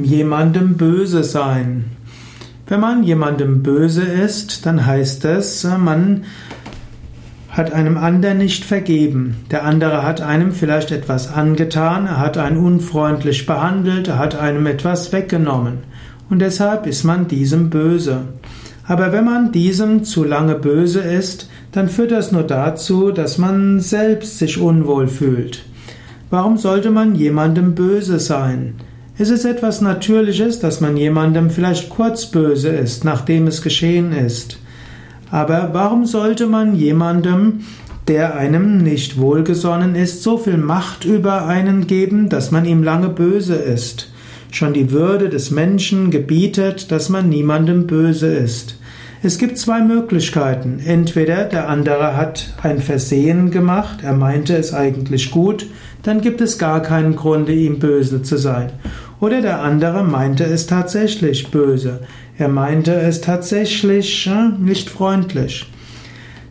jemandem böse sein. Wenn man jemandem böse ist, dann heißt es, man hat einem anderen nicht vergeben. Der andere hat einem vielleicht etwas angetan, er hat einen unfreundlich behandelt, er hat einem etwas weggenommen. Und deshalb ist man diesem böse. Aber wenn man diesem zu lange böse ist, dann führt das nur dazu, dass man selbst sich unwohl fühlt. Warum sollte man jemandem böse sein? Es ist etwas Natürliches, dass man jemandem vielleicht kurz böse ist, nachdem es geschehen ist. Aber warum sollte man jemandem, der einem nicht wohlgesonnen ist, so viel Macht über einen geben, dass man ihm lange böse ist? Schon die Würde des Menschen gebietet, dass man niemandem böse ist. Es gibt zwei Möglichkeiten. Entweder der andere hat ein Versehen gemacht, er meinte es eigentlich gut, dann gibt es gar keinen Grund, ihm böse zu sein. Oder der andere meinte es tatsächlich böse. Er meinte es tatsächlich äh, nicht freundlich.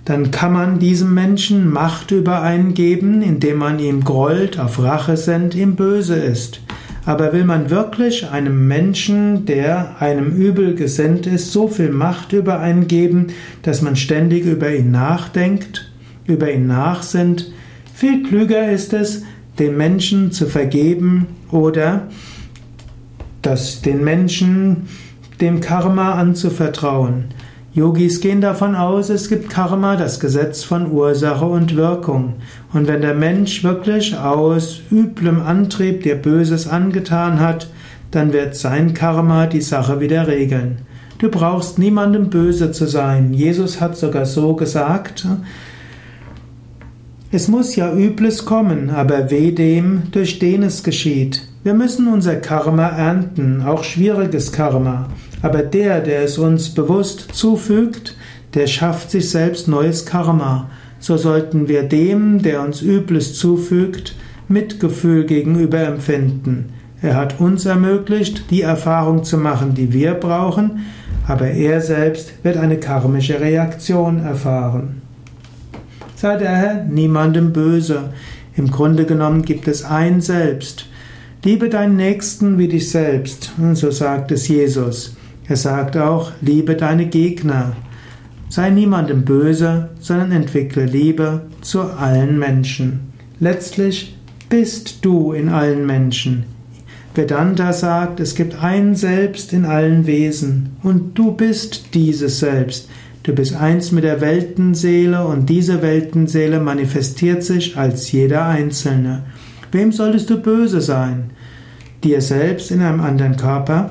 Dann kann man diesem Menschen Macht über einen geben, indem man ihm grollt, auf Rache sendet, ihm böse ist. Aber will man wirklich einem Menschen, der einem übel gesinnt ist, so viel Macht über einen geben, dass man ständig über ihn nachdenkt, über ihn nachsinnt? Viel klüger ist es, den Menschen zu vergeben oder das den Menschen dem Karma anzuvertrauen. Yogis gehen davon aus, es gibt Karma, das Gesetz von Ursache und Wirkung. Und wenn der Mensch wirklich aus üblem Antrieb dir Böses angetan hat, dann wird sein Karma die Sache wieder regeln. Du brauchst niemandem böse zu sein. Jesus hat sogar so gesagt, es muss ja Übles kommen, aber weh dem, durch den es geschieht. Wir müssen unser Karma ernten, auch schwieriges Karma. Aber der, der es uns bewusst zufügt, der schafft sich selbst neues Karma. So sollten wir dem, der uns Übles zufügt, Mitgefühl gegenüber empfinden. Er hat uns ermöglicht, die Erfahrung zu machen, die wir brauchen, aber er selbst wird eine karmische Reaktion erfahren. Sei daher niemandem böse. Im Grunde genommen gibt es ein Selbst. Liebe deinen Nächsten wie dich selbst. So sagt es Jesus. Er sagt auch, liebe deine Gegner. Sei niemandem böse, sondern entwickle Liebe zu allen Menschen. Letztlich bist du in allen Menschen. Vedanta sagt, es gibt ein Selbst in allen Wesen und du bist dieses Selbst. Du bist eins mit der Weltenseele und diese Weltenseele manifestiert sich als jeder Einzelne. Wem solltest du böse sein? Dir selbst in einem anderen Körper?